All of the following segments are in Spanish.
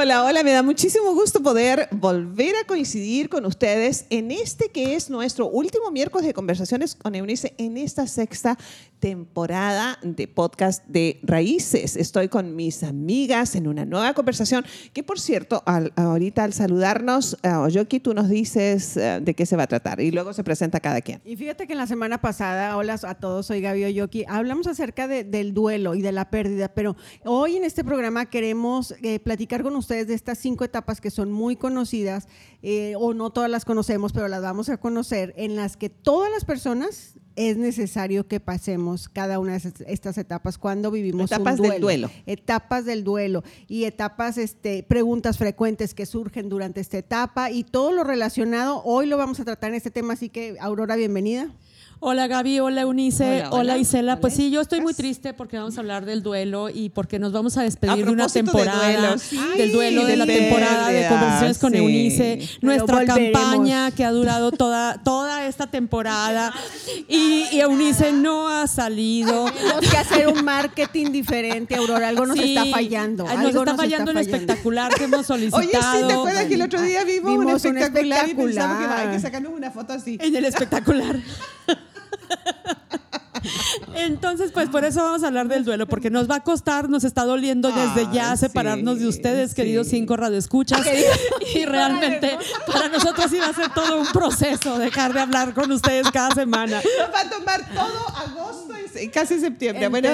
Hola, hola, me da muchísimo gusto poder volver a coincidir con ustedes en este que es nuestro último miércoles de conversaciones con Eunice en esta sexta temporada de podcast de Raíces. Estoy con mis amigas en una nueva conversación que, por cierto, ahorita al saludarnos, uh, Oyoki, tú nos dices eh, de qué se va a tratar y luego se presenta cada quien. Y fíjate que en la semana pasada, hola a todos, soy Gaby Oyoki, hablamos acerca del duelo y de la pérdida, pero hoy en este programa queremos eh, platicar con ustedes de estas cinco etapas que son muy conocidas eh, o no todas las conocemos, pero las vamos a conocer, en las que todas las personas es necesario que pasemos cada una de estas etapas cuando vivimos etapas un duelo. del duelo. Etapas del duelo y etapas, este, preguntas frecuentes que surgen durante esta etapa y todo lo relacionado. Hoy lo vamos a tratar en este tema, así que Aurora, bienvenida. Hola Gaby, hola Eunice, hola, Isela. Pues sí, yo estoy muy triste porque vamos a hablar del duelo y porque nos vamos a despedir de una temporada, del duelo de, la temporada de conversaciones con Eunice, nuestra campaña que ha durado toda, toda esta temporada y, Eunice no ha salido. Tenemos que hacer un marketing diferente, Aurora, algo nos está fallando. Nos está fallando el espectacular que hemos solicitado. Oye, sí, ¿te acuerdas que el otro día vimos, un espectacular, y pensamos que que sacarnos una foto así? En el espectacular. Entonces, pues por eso vamos a hablar del duelo, porque nos va a costar, nos está doliendo desde ya separarnos de ustedes, queridos cinco radioescuchas. y realmente para nosotros iba a ser todo un proceso dejar de hablar con ustedes cada semana. Nos va a tomar todo agosto y casi septiembre. Bueno,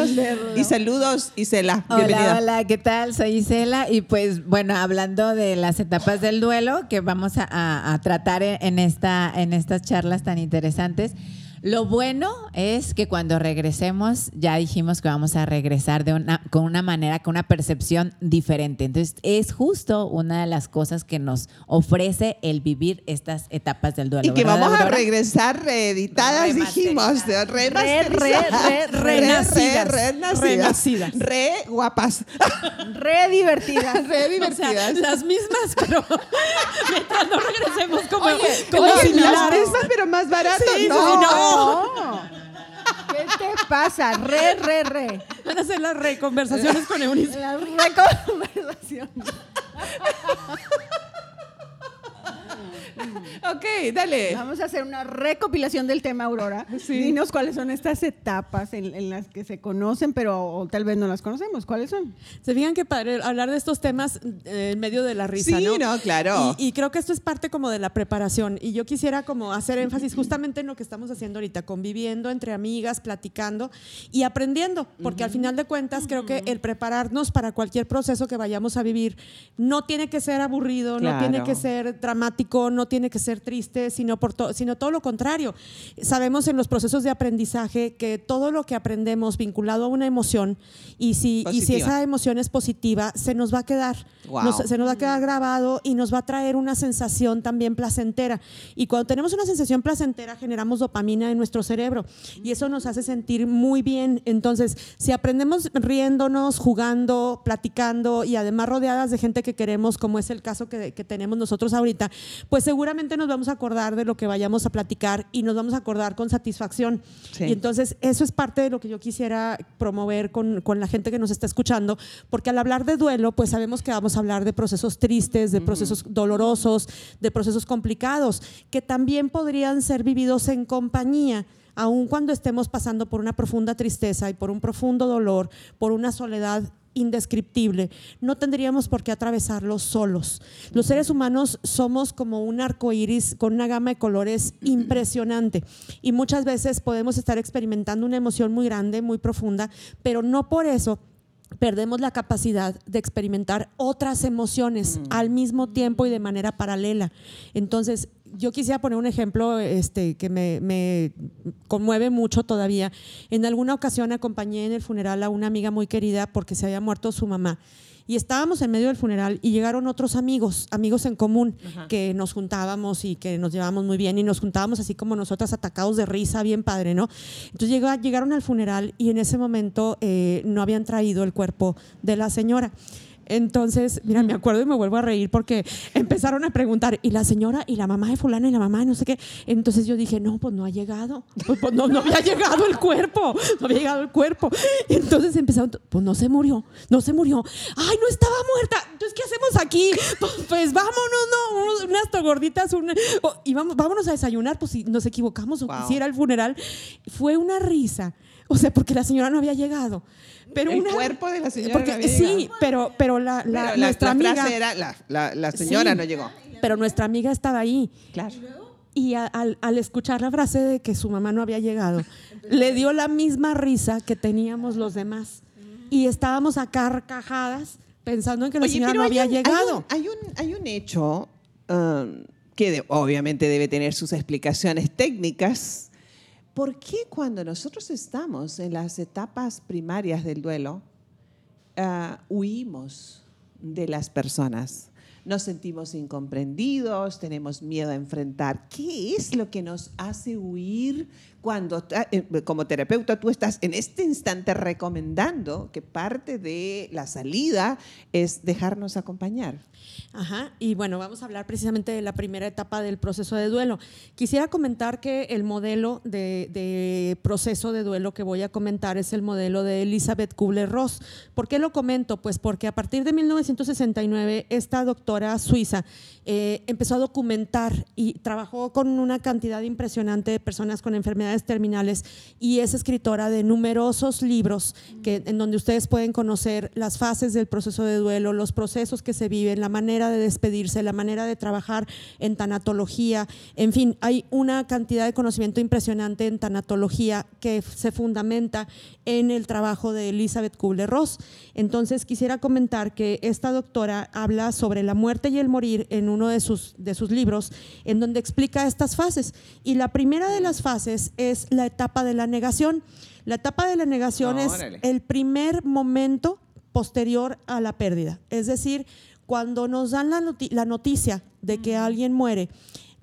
y saludos, Isela. Hola, hola, ¿qué tal? Soy Isela y pues bueno, hablando de las etapas del duelo que vamos a, tratar en, esta, en estas charlas tan interesantes. Lo bueno es que cuando regresemos, ya dijimos que vamos a regresar de una, con una manera, con una percepción diferente. Entonces, es justo una de las cosas que nos ofrece el vivir estas etapas del duelo. Y que vamos a regresar reeditadas, dijimos, re, re, re, renacidas. Re, Re guapas. Re divertidas. Re divertidas. las mismas, pero mientras no regresemos como, como oye, Las mismas, pero más baratas. no. no. ¿Qué te pasa? Re, re, re. Van a hacer las reconversaciones con Eunice. Las reconversaciones. ok, dale. Vamos a hacer una recopilación del tema, Aurora. Dinos cuáles son estas etapas en, las que se conocen, pero tal vez no las conocemos. ¿Cuáles son? Se fijan que padre hablar de estos temas eh, en medio de la risa, sí, ¿no? claro. Y, creo que esto es parte como de la preparación. Y yo quisiera como hacer énfasis justamente en lo que estamos haciendo ahorita, conviviendo entre amigas, platicando y aprendiendo. Porque al final de cuentas creo que el prepararnos para cualquier proceso que vayamos a vivir no tiene que ser aburrido, no tiene que ser dramático, no tiene que ser triste, sino, por sino todo lo contrario. Sabemos en los procesos de aprendizaje que todo lo que aprendemos vinculado a una emoción y si, y si esa emoción es positiva, se nos va a quedar, se nos va a quedar grabado y nos va a traer una sensación también placentera. Y cuando tenemos una sensación placentera, generamos dopamina en nuestro cerebro y eso nos hace sentir muy bien. Entonces, si aprendemos riéndonos, jugando, platicando y además rodeadas de gente que queremos, como es el caso que, que tenemos nosotros ahorita, pues seguramente nos vamos a acordar de lo que vayamos a platicar y nos vamos a acordar con satisfacción. Y entonces eso es parte de lo que yo quisiera promover con, con, la gente que nos está escuchando, porque al hablar de duelo, pues sabemos que vamos a hablar de procesos tristes, de procesos dolorosos, de procesos complicados, que también podrían ser vividos en compañía aun cuando estemos pasando por una profunda tristeza y por un profundo dolor, por una soledad indescriptible, no tendríamos por qué atravesarlo solos. Los seres humanos somos como un arco iris con una gama de colores impresionante y muchas veces podemos estar experimentando una emoción muy grande, muy profunda, pero no por eso perdemos la capacidad de experimentar otras emociones mm. al mismo tiempo y de manera paralela. Entonces, yo quisiera poner un ejemplo este, que me, conmueve mucho todavía. En alguna ocasión acompañé en el funeral a una amiga muy querida porque se había muerto su mamá. Y estábamos en medio del funeral y llegaron otros amigos, amigos en común, que nos juntábamos y que nos llevábamos muy bien y nos juntábamos así como nosotras atacados de risa, bien padre, ¿no? Entonces llegó, llegaron al funeral y en ese momento eh, no habían traído el cuerpo de la señora. Entonces, mira, me acuerdo y me vuelvo a reír porque empezaron a preguntar, y la señora, y la mamá de fulana, y la mamá de no sé qué. Entonces yo dije, no, pues no ha llegado. Pues, pues no, no había llegado el cuerpo, no había llegado el cuerpo. Entonces empezaron, pues no se murió, no se murió. Ay, no estaba muerta. Entonces, ¿qué hacemos aquí? Pues, pues vámonos, no, unas gorditas, un- o- y vamos, vámonos a desayunar, pues si nos equivocamos o Wow. si era el funeral. Fue una risa. O sea, porque la señora no había llegado. Pero El una- cuerpo de la señora porque- no había sí, pero, pero la, la- Pero nuestra la amiga, frase era, la, la- la señora Sí. no llegó. pero nuestra amiga estaba ahí. Claro. Y a- al, al escuchar la frase de que su mamá no había llegado, le dio la misma risa que teníamos los demás. Y estábamos a carcajadas pensando en que la Oye, señora no hay había un- llegado. Hay un, hay un, hay un hecho um, que de- obviamente debe tener sus explicaciones técnicas. ¿Por qué cuando nosotros estamos en las etapas primarias del duelo, ah, huimos de las personas? Nos sentimos incomprendidos, tenemos miedo a enfrentar. ¿Qué es lo que nos hace huir cuando, ta- eh, como terapeuta, tú estás en este instante recomendando que parte de la salida es dejarnos acompañar? Ajá, y bueno, vamos a hablar precisamente de la primera etapa del proceso de duelo. Quisiera comentar que el modelo de, de proceso de duelo que voy a comentar es el modelo de Elizabeth Kubler-Ross. ¿Por qué lo comento? Pues porque a partir de 1969 esta doctora suiza eh, empezó a documentar y trabajó con una cantidad impresionante de personas con enfermedades terminales y es escritora de numerosos libros que, en donde ustedes pueden conocer las fases del proceso de duelo, los procesos que se viven, la manera de despedirse, la manera de trabajar en tanatología, en fin, hay una cantidad de conocimiento impresionante en tanatología que se fundamenta en el trabajo de Elizabeth Kubler-Ross. Entonces quisiera comentar que esta doctora habla sobre la muerte y el morir en uno de sus, de sus libros, en donde explica estas fases. Y la primera de las fases es la etapa de la negación. La etapa de la negación es Órale. el primer momento posterior a la pérdida. Es decir, cuando nos dan la noticia de que alguien muere,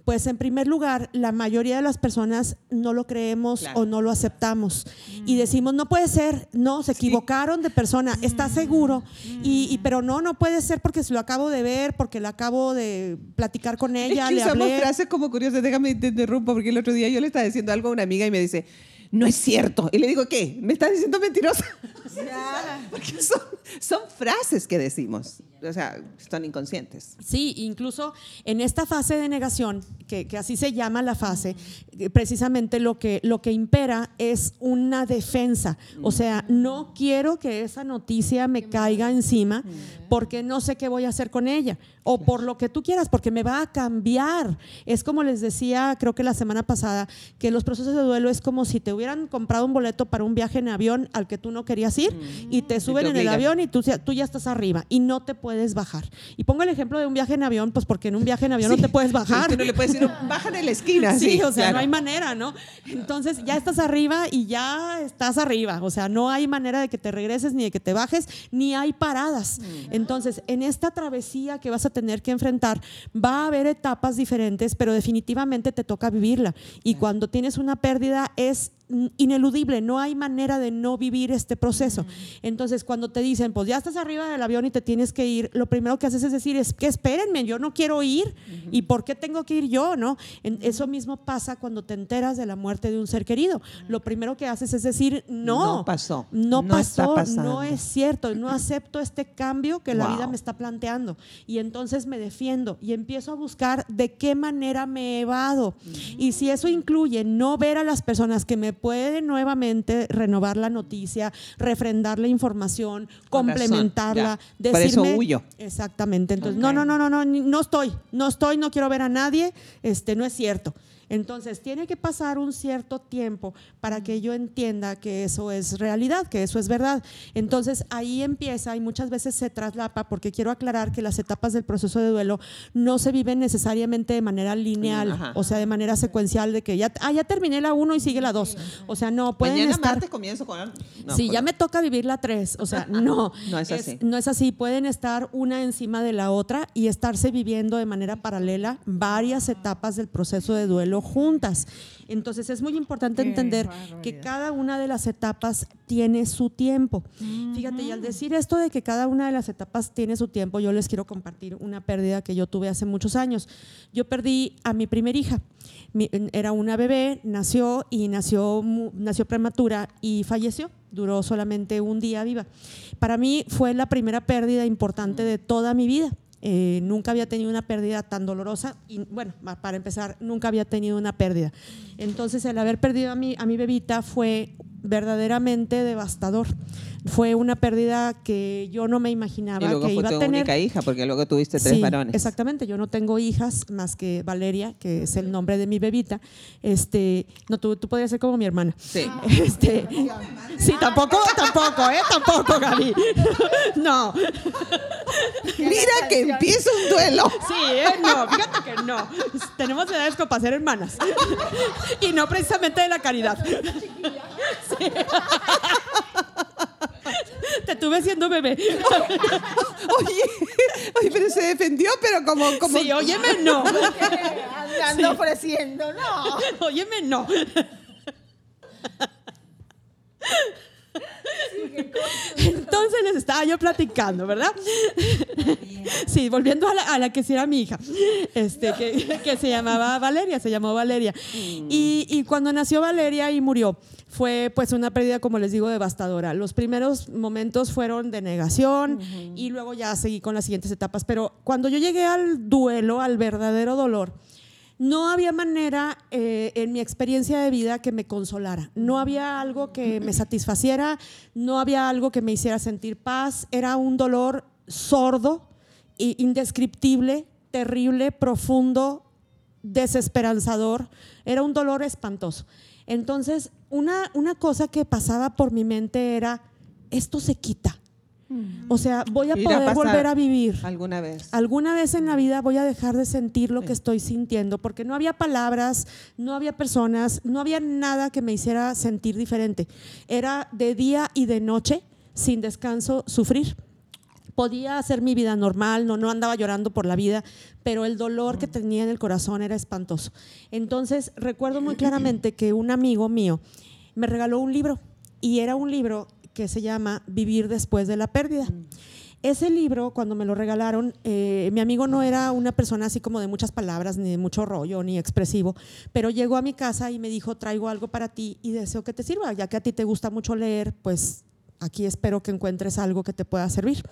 pues en primer lugar, la mayoría de las personas no lo creemos Claro. o no lo aceptamos. Y decimos, no puede ser, no, se equivocaron de persona, está seguro. Y, y- pero no, no puede ser porque se lo acabo de ver, porque lo acabo de platicar con ella, es que le usamos hablé. frases como curiosas. Déjame te interrumpo porque el otro día yo le estaba diciendo algo a una amiga y me dice, no es cierto. Y le digo, ¿qué? ¿Me estás diciendo mentirosa? porque son, son frases que decimos. O sea, son inconscientes. Sí, incluso en esta fase de negación, que, que así se llama la fase, eh, precisamente lo que, lo que impera es una defensa. O sea, no quiero que esa noticia me caiga encima porque no sé qué voy a hacer con ella. O por lo que tú quieras, porque me va a cambiar. Es como les decía, creo que la semana pasada, que los procesos de duelo es como si te hubieran comprado un boleto para un viaje en avión al que tú no querías ir y te suben en el avión y tú, ya- tú ya estás arriba y no te puedes bajar. Y pongo el ejemplo de un viaje en avión, pues porque en un viaje en avión no te puedes bajar. Tú no le puedes decir, bajan en la esquina. Sí, o sea, claro. no hay manera, ¿no? Entonces ya estás arriba y ya estás arriba. O sea, no hay manera de que te regreses ni de que te bajes, ni hay paradas. Entonces, en esta travesía que vas a tener que enfrentar, va a haber etapas diferentes, pero definitivamente te toca vivirla. Y cuando tienes una pérdida es mm, ineludible, no hay manera de no vivir este proceso. Entonces, cuando te dicen, pues ya estás arriba del avión y te tienes que ir, lo primero que haces es decir, es que espérenme, yo no quiero ir, ¿y por qué tengo que ir yo? ¿no? En- eso mismo pasa cuando te enteras de la muerte de un ser querido. Lo primero que haces es decir, no, No pasó, no, pasó, no es cierto, no acepto este cambio que la vida me está planteando. Y entonces me defiendo y empiezo a buscar de qué manera me evado. Y si eso incluye no ver a las personas que me pueden nuevamente renovar la noticia, refrendar la información, Con razón, complementarla, ya. Por eso decirme- huyo. Exactamente. Entonces, no, no, no, no, no, no estoy, no estoy, no quiero ver a nadie, este, no es cierto. Entonces, tiene que pasar un cierto tiempo para que yo entienda que eso es realidad, que eso es verdad. Entonces, ahí empieza y muchas veces se traslapa, porque quiero aclarar que las etapas del proceso de duelo no se viven necesariamente de manera lineal, Ajá. o sea, de manera secuencial, de que ya, ah, ya terminé la 1 y sigue la 2. O sea, no, pueden Mañana estar... martes comienzo con... No, sí, pues ya me toca vivir la tres. O sea, no. No es así. no es así. Pueden estar una encima de la otra y estarse viviendo de manera paralela varias etapas del proceso de duelo juntas. Entonces es muy importante Qué entender barbaridad. que cada una de las etapas tiene su tiempo. Fíjate, y al decir esto de que cada una de las etapas tiene su tiempo, yo les quiero compartir una pérdida que yo tuve hace muchos años. Yo perdí a mi primer hija. Mi- era una bebé, nació y nació, nació prematura y falleció. Duró solamente un día viva. Para mí fue la primera pérdida importante de toda mi vida. Eh, nunca había tenido una pérdida tan dolorosa y bueno, para empezar, nunca había tenido una pérdida. Entonces el haber perdido a mi, a mi bebita fue verdaderamente devastador. Fue una pérdida que yo no me imaginaba Y luego que fue iba a tu tener. única hija, porque luego tuviste tres Sí, varones. Exactamente, yo no tengo hijas más que Valeria, que es el nombre de mi bebita. Este, no, tú, tú podrías ser como mi hermana. Sí. Este, sí, tampoco, tampoco, ¿eh? Tampoco, Gaby. No, Mira que empieza un duelo. sí, ¿eh? No, fíjate que no. Tenemos edades como para ser hermanas. Y no precisamente de la caridad. Sí. Te tuve siendo bebé. Oye, oye, pero se defendió, pero como, como Sí, óyeme, no. Ando ofreciendo, no. Óyeme, no. Entonces les estaba yo platicando, ¿verdad? Sí, volviendo a la, a la que sí era mi hija, este, que, que se llamaba Valeria, se llamó Valeria. Y, y cuando nació Valeria y murió, fue pues una pérdida, como les digo, devastadora. Los primeros momentos fueron de negación y luego ya seguí con las siguientes etapas. Pero cuando yo llegué al duelo, al verdadero dolor, no había manera eh, en mi experiencia de vida que me consolara. No había algo que me satisfaciera, no había algo que me hiciera sentir paz. Era un dolor sordo, indescriptible, terrible, profundo, desesperanzador. Era un dolor espantoso. Entonces, una, una cosa que pasaba por mi mente era, esto se quita. O sea, voy a poder volver a vivir. alguna vez. Alguna vez en la vida voy a dejar de sentir lo que estoy sintiendo, porque no había palabras, no había personas, no había nada que me hiciera sentir diferente. Era de día y de noche, sin descanso, sufrir. Podía hacer mi vida normal, no, no andaba llorando por la vida, pero el dolor que tenía en el corazón era espantoso. Entonces, recuerdo muy claramente que un amigo mío me regaló un libro y era un libro que se llama Vivir después de la pérdida. Ese libro, cuando me lo regalaron, eh, mi amigo no era una persona así como de muchas palabras, ni de mucho rollo, ni expresivo, pero llegó a mi casa y me dijo, traigo algo para ti y deseo que te sirva, ya que a ti te gusta mucho leer, pues aquí espero que encuentres algo que te pueda servir.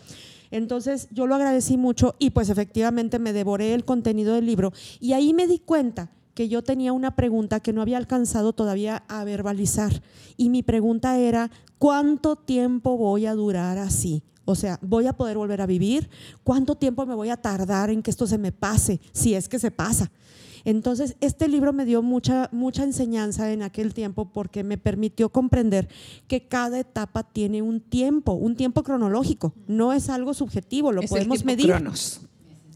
Entonces yo lo agradecí mucho y pues efectivamente me devoré el contenido del libro y ahí me di cuenta que yo tenía una pregunta que no había alcanzado todavía a verbalizar y mi pregunta era, ¿cuánto tiempo voy a durar así? O sea, ¿voy a poder volver a vivir? ¿Cuánto tiempo me voy a tardar en que esto se me pase? Si es que se pasa. Entonces, este libro me dio mucha, mucha enseñanza en aquel tiempo porque me permitió comprender que cada etapa tiene un tiempo, un tiempo cronológico. No es algo subjetivo, lo Es podemos medir. Cronos.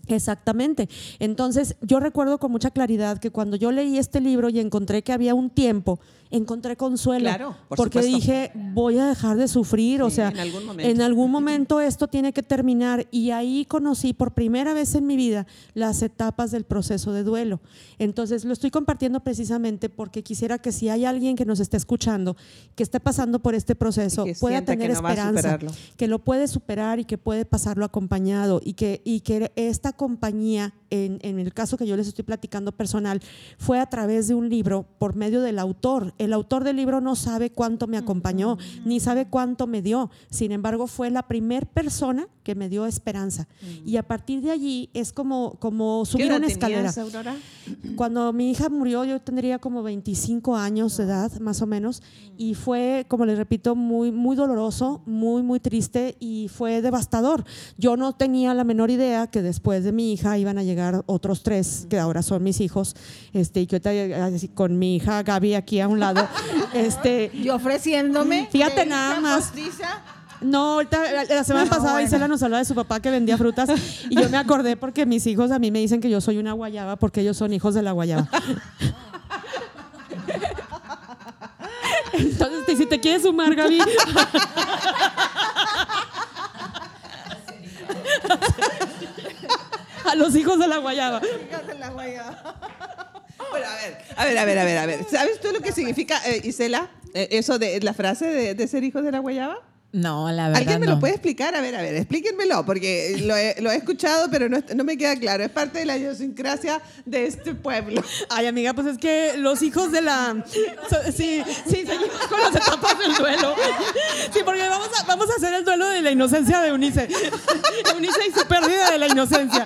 Exactamente. Entonces, yo recuerdo con mucha claridad que cuando yo leí este libro y encontré que había un tiempo, encontré consuelo. Claro, por porque supuesto. dije, voy a dejar de sufrir. o sea, en algún momento. en algún momento esto tiene que terminar. Y ahí conocí por primera vez en mi vida las etapas del proceso de duelo. Entonces, lo estoy compartiendo precisamente porque quisiera que si hay alguien que nos esté escuchando, que esté pasando por este proceso, que pueda que tener no esperanza que lo puede superar y que puede pasarlo acompañado y que, y que esta compañía, en, en el caso que yo les estoy platicando personal, fue a través de un libro por medio del autor. El autor del libro no sabe cuánto me acompañó, ni sabe cuánto me dio. Sin embargo, fue la primer persona que me dio esperanza. Y a partir de allí es como, como ¿Qué subir edad una escalera. tenías, Aurora? Cuando mi hija murió, yo tendría como 25 años de edad, más o menos, y fue, como les repito, muy, muy doloroso, muy, muy triste y fue devastador. Yo no tenía la menor idea que después de mi hija iban a llegar otros tres, que ahora son mis hijos, este, y que ahorita con mi hija Gaby aquí a un lado, este, Y ofreciéndome. Fíjate nada más. postiza. no, ahorita, la, la semana No, pasada bueno. Isela nos hablaba de su papá que vendía frutas y yo me acordé porque mis hijos a mí me dicen que yo soy una guayaba porque ellos son hijos de la guayaba. Entonces, si te quieres sumar, Gaby. Los hijos de la guayaba. Hijas de la guayaba. Bueno, a ver, a ver, a ver, a ver, a ver. ¿Sabes tú lo que significa, eh, Isela, eh, eso de la frase de, de ser hijos de la guayaba? No, la verdad. ¿Alguien me no. lo puede explicar? A ver, a ver, explíquenmelo, porque lo he, lo he escuchado, pero no, no me queda claro. Es parte de la idiosincrasia de este pueblo. Ay, amiga, pues es que los hijos de la. so- sí, sí, seguimos con las etapas del duelo. Sí, porque vamos a, vamos a hacer el duelo de la inocencia de Eunice. Eunice y su pérdida de la inocencia.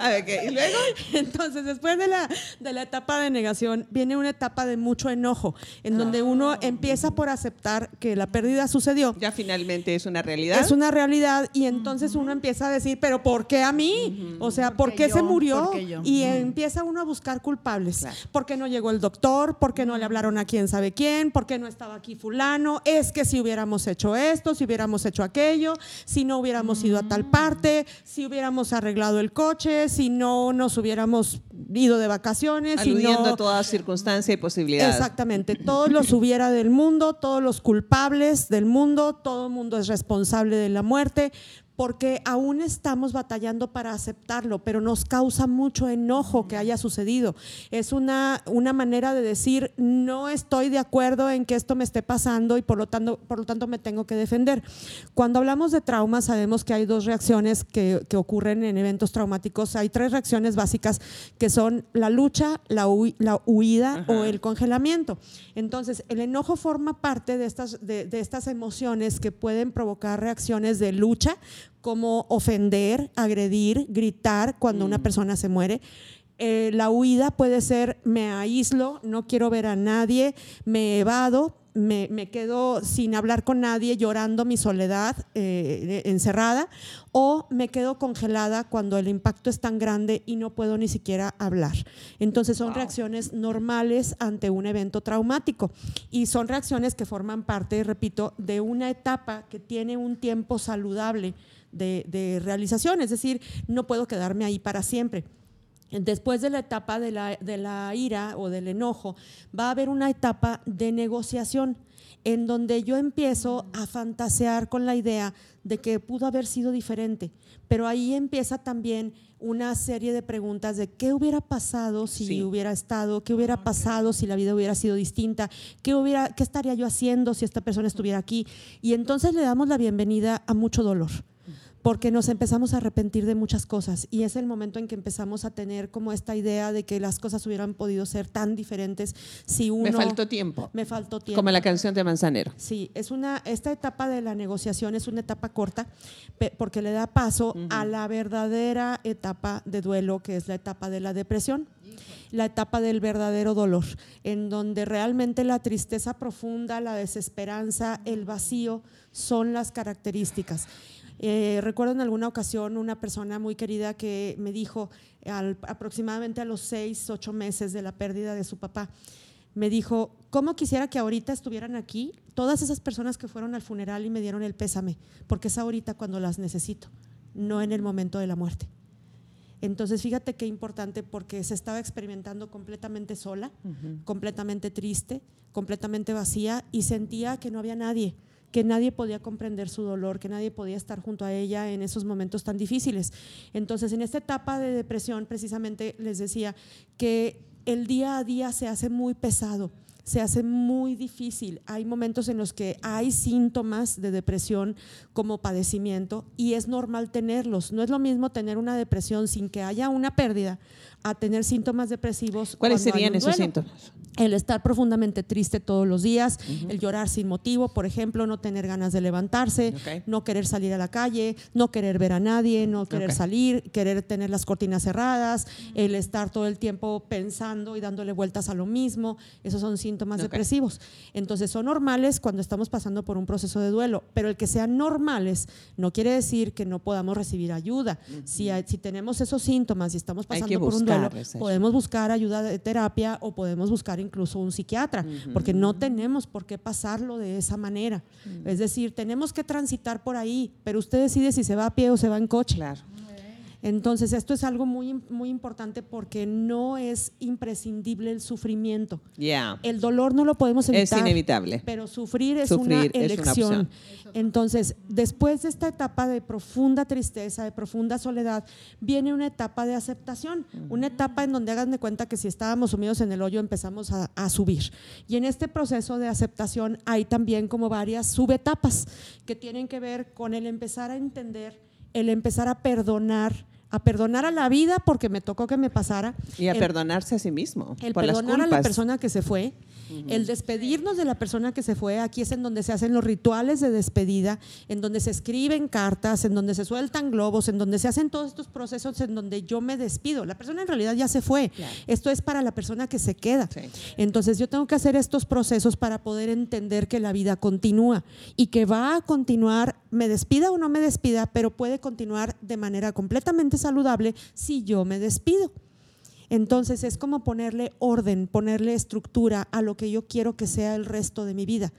A ver, ¿qué? ¿Y luego? Entonces, después de la, de la etapa de negación, viene una etapa de mucho enojo, en donde uno empieza por aceptar que la pérdida sucedió. Ya finalmente es una realidad. Es una realidad y entonces uno empieza a decir, pero ¿por qué a mí? O sea, ¿por ¿Por qué se murió? Y empieza uno a buscar culpables. Claro. ¿Por qué no llegó el doctor? ¿Por qué no le hablaron a quién sabe quién? ¿Por qué no estaba aquí fulano? Es que si hubiéramos hecho esto, si hubiéramos hecho aquello, si no hubiéramos ido a tal parte, si hubiéramos arreglado el coche, si no nos hubiéramos ido de vacaciones, si Aludiendo no... a toda circunstancia y posibilidad. Exactamente, todos los hubiera del mundo, todos los culpables del mundo, todo el mundo es responsable de la muerte, porque aún estamos batallando para aceptarlo, pero nos causa mucho enojo que haya sucedido. Es una, una manera de decir, no estoy de acuerdo en que esto me esté pasando y por lo, tanto, por lo tanto me tengo que defender. Cuando hablamos de trauma, sabemos que hay dos reacciones que, que ocurren en eventos traumáticos. Hay tres reacciones básicas que son la lucha, la, la huida o el congelamiento. Entonces, el enojo forma parte de estas, de, de estas emociones que pueden provocar reacciones de lucha, como ofender, agredir, gritar cuando una persona se muere. Eh, la huida puede ser me aíslo, no quiero ver a nadie, me evado, me, me quedo sin hablar con nadie, llorando mi soledad, eh, encerrada, o me quedo congelada cuando el impacto es tan grande y no puedo ni siquiera hablar. Entonces son reacciones normales ante un evento traumático y son reacciones que forman parte, repito, de una etapa que tiene un tiempo saludable de, de realización, es decir, no puedo quedarme ahí para siempre. Después de la etapa de la, de la ira o del enojo, va a haber una etapa de negociación en donde yo empiezo a fantasear con la idea de que pudo haber sido diferente, pero ahí empieza también una serie de preguntas de qué hubiera pasado si Sí. hubiera estado, qué hubiera pasado si la vida hubiera sido distinta, qué, hubiera, qué estaría yo haciendo si esta persona estuviera aquí. Y entonces le damos la bienvenida a mucho dolor porque nos empezamos a arrepentir de muchas cosas y es el momento en que empezamos a tener como esta idea de que las cosas hubieran podido ser tan diferentes si uno Me faltó tiempo. me faltó tiempo. Como la canción de Manzanero. Sí, es una, esta etapa de la negociación es una etapa corta porque le da paso a la verdadera etapa de duelo, que es la etapa de la depresión, la etapa del verdadero dolor, en donde realmente la tristeza profunda, la desesperanza, el vacío son las características. Eh, recuerdo en alguna ocasión una persona muy querida que me dijo al- aproximadamente a los seis, ocho meses de la pérdida de su papá, me dijo, ¿cómo quisiera que ahorita estuvieran aquí todas esas personas que fueron al funeral y me dieron el pésame? Porque es ahorita cuando las necesito, no en el momento de la muerte. Entonces, fíjate qué importante porque se estaba experimentando completamente sola, completamente triste, completamente vacía y sentía que no había nadie, que nadie podía comprender su dolor, que nadie podía estar junto a ella en esos momentos tan difíciles. Entonces, en esta etapa de depresión, precisamente les decía que el día a día se hace muy pesado se hace muy difícil. Hay momentos en los que hay síntomas de depresión como padecimiento y es normal tenerlos. No es lo mismo tener una depresión sin que haya una pérdida a tener síntomas depresivos. ¿Cuáles serían esos síntomas? El estar profundamente triste todos los días, el llorar sin motivo, por ejemplo, no tener ganas de levantarse, no querer salir a la calle, no querer ver a nadie, no querer salir, querer tener las cortinas cerradas, el estar todo el tiempo pensando y dándole vueltas a lo mismo, esos son síntomas depresivos. Entonces son normales cuando estamos pasando por un proceso de duelo, pero el que sean normales no quiere decir que no podamos recibir ayuda. si, si tenemos esos síntomas y estamos pasando por un duelo, podemos buscar ayuda de terapia o podemos buscar incluso un psiquiatra, porque no tenemos por qué pasarlo de esa manera. Es decir, tenemos que transitar por ahí, pero usted decide si se va a pie o se va en coche. Claro. Entonces, esto es algo muy, muy importante porque no es imprescindible el sufrimiento. Ya. El dolor no lo podemos Es evitar. inevitable. Pero sufrir es Sufrir una es una elección. Entonces, después de esta etapa de profunda tristeza, de profunda soledad, viene una etapa de aceptación, una etapa en donde hagan de cuenta que si estábamos sumidos en el hoyo empezamos a, a subir. Y en este proceso de aceptación hay también como varias subetapas que tienen que ver con el empezar a entender, el empezar a perdonar, a perdonar a la vida porque me tocó que me pasara. Y a el- perdonarse a sí mismo. el por las perdonar a la culpas. persona que se fue, el despedirnos de la persona que se fue, aquí es en donde se hacen los rituales de despedida, en donde se escriben cartas, en donde se sueltan globos, en donde se hacen todos estos procesos en donde yo me despido. La persona en realidad ya se fue. Esto es para la persona que se queda. Sí. Entonces yo tengo que hacer estos procesos para poder entender que la vida continúa y que va a continuar, me despida o no me despida, pero puede continuar de manera completamente saludable si yo me despido. Entonces es como ponerle orden, ponerle estructura a lo que yo quiero que sea el resto de mi vida,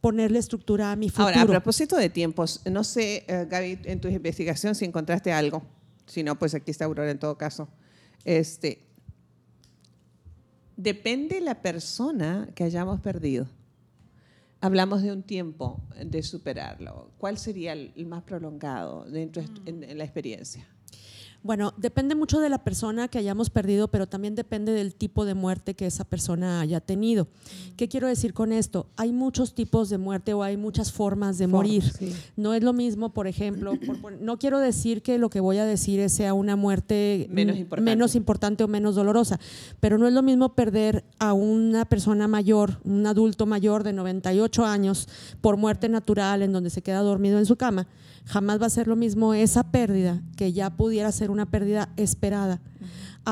ponerle estructura a mi futuro. Ahora, a propósito de tiempos, no sé, eh, Gaby, en tu investigación si encontraste algo. Si no, pues aquí está Aurora en todo caso. Este, depende la persona que hayamos perdido. Hablamos de un tiempo de superarlo. ¿Cuál sería el, más prolongado dentro de Mm. en, en la experiencia? Bueno, depende mucho de la persona que hayamos perdido, pero también depende del tipo de muerte que esa persona haya tenido. ¿Qué quiero decir con esto? Hay muchos tipos de muerte o hay muchas formas de morir. sí. No es lo mismo, por ejemplo, por no quiero decir que lo que voy a decir sea una muerte Menos importante. menos importante o menos dolorosa, pero no es lo mismo perder a una persona mayor, un adulto mayor de 98 años por muerte natural en donde se queda dormido en su cama. Jamás va a ser lo mismo esa pérdida que ya pudiera ser una pérdida esperada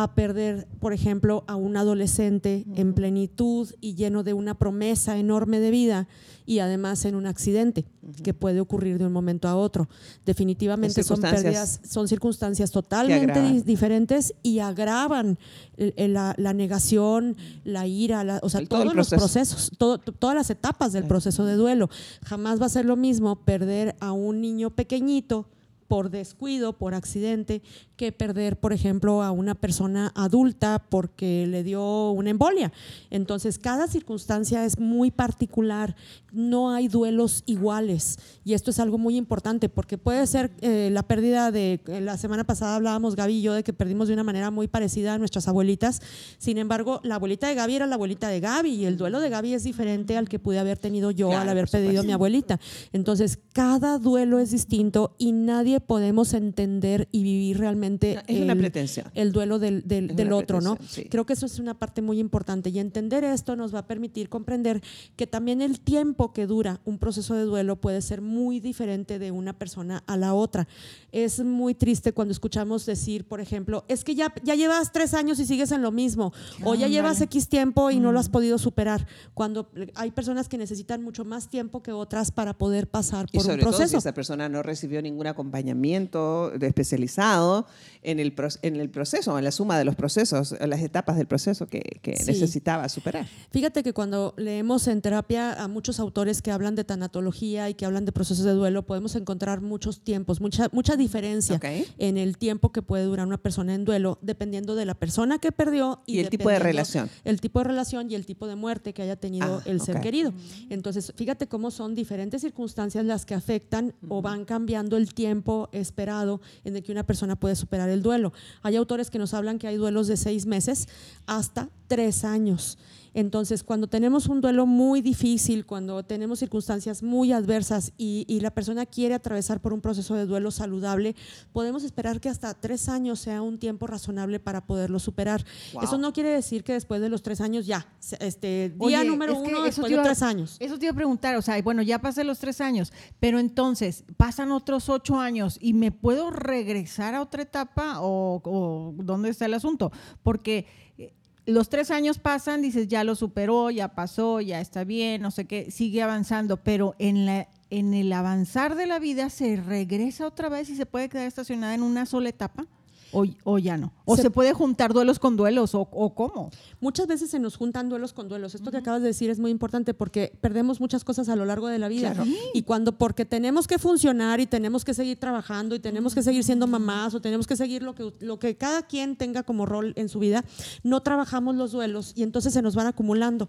a perder, por ejemplo, a un adolescente en plenitud y lleno de una promesa enorme de vida y además en un accidente que puede ocurrir de un momento a otro. Definitivamente son circunstancias pérdidas, son circunstancias totalmente diferentes y agravan el- el- la, la negación, la ira, la- o sea, El- todo todos los proceso. procesos, todo- todas las etapas del proceso de duelo. Jamás va a ser lo mismo perder a un niño pequeñito por descuido, por accidente, que perder, por ejemplo, a una persona adulta porque le dio una embolia. Entonces, cada circunstancia es muy particular, no hay duelos iguales y esto es algo muy importante porque puede ser eh, la pérdida de, eh, la semana pasada hablábamos Gaby y yo de que perdimos de una manera muy parecida a nuestras abuelitas, sin embargo, la abuelita de Gaby era la abuelita de Gaby y el duelo de Gaby es diferente al que pude haber tenido yo Claro, al haber pedido a mi abuelita. Entonces, cada duelo es distinto y nadie podemos entender y vivir realmente No, es una el- pretensión. el duelo del, del- del una otro, ¿no? sí. Creo que eso es una parte muy importante y entender esto nos va a permitir comprender que también el tiempo que dura un proceso de duelo puede ser muy diferente de una persona a la otra. Es muy triste cuando escuchamos decir, por ejemplo, es que ya, ya llevas tres años y sigues en lo mismo, o ya llevas X tiempo y no Mm. lo has podido superar, cuando hay personas que necesitan mucho más tiempo que otras para poder pasar Y por un sobre todo si proceso. esa persona no recibió ningún acompañamiento de- especializado en el, pro- en el proceso, en la suma de los procesos, en las etapas del proceso que, que Sí. necesitaba superar. Fíjate que cuando leemos en terapia a muchos autores que hablan de tanatología y que hablan de procesos de duelo, podemos encontrar muchos tiempos, mucha, mucha diferencia en el tiempo que puede durar una persona en duelo, dependiendo de la persona que perdió y, Y el tipo de relación. El tipo de relación y el tipo de muerte que haya tenido Ah, el ser querido. Entonces, fíjate cómo son diferentes circunstancias las que afectan o van cambiando el tiempo esperado en el que una persona puede superar el duelo. Hay autores que nos hablan que hay duelos de seis meses hasta tres años. Entonces, cuando tenemos un duelo muy difícil, cuando tenemos circunstancias muy adversas y, y la persona quiere atravesar por un proceso de duelo saludable, podemos esperar que hasta tres años sea un tiempo razonable para poderlo superar. Wow. Eso no quiere decir que después de los tres años ya, este, día Oye, número uno después de tres años. Eso te iba a preguntar, o sea, bueno, ya pasé los tres años, pero entonces pasan otros ocho años y me puedo regresar a otra etapa o, o dónde está el asunto, porque eh, los tres años pasan, dices ya lo superó, ya pasó, ya está bien, no sé qué, sigue avanzando, pero en la en el avanzar de la vida se regresa otra vez y se puede quedar estacionada en una sola etapa. O, o ya no. O se, Se- puede juntar duelos con duelos, o, o cómo. Muchas veces se nos juntan duelos con duelos. Esto que acabas de decir es muy importante porque perdemos muchas cosas a lo largo de la vida. Y cuando porque tenemos que funcionar y tenemos que seguir trabajando y tenemos que seguir siendo mamás o tenemos que seguir lo que, lo que cada quien tenga como rol en su vida, no trabajamos los duelos y entonces se nos van acumulando.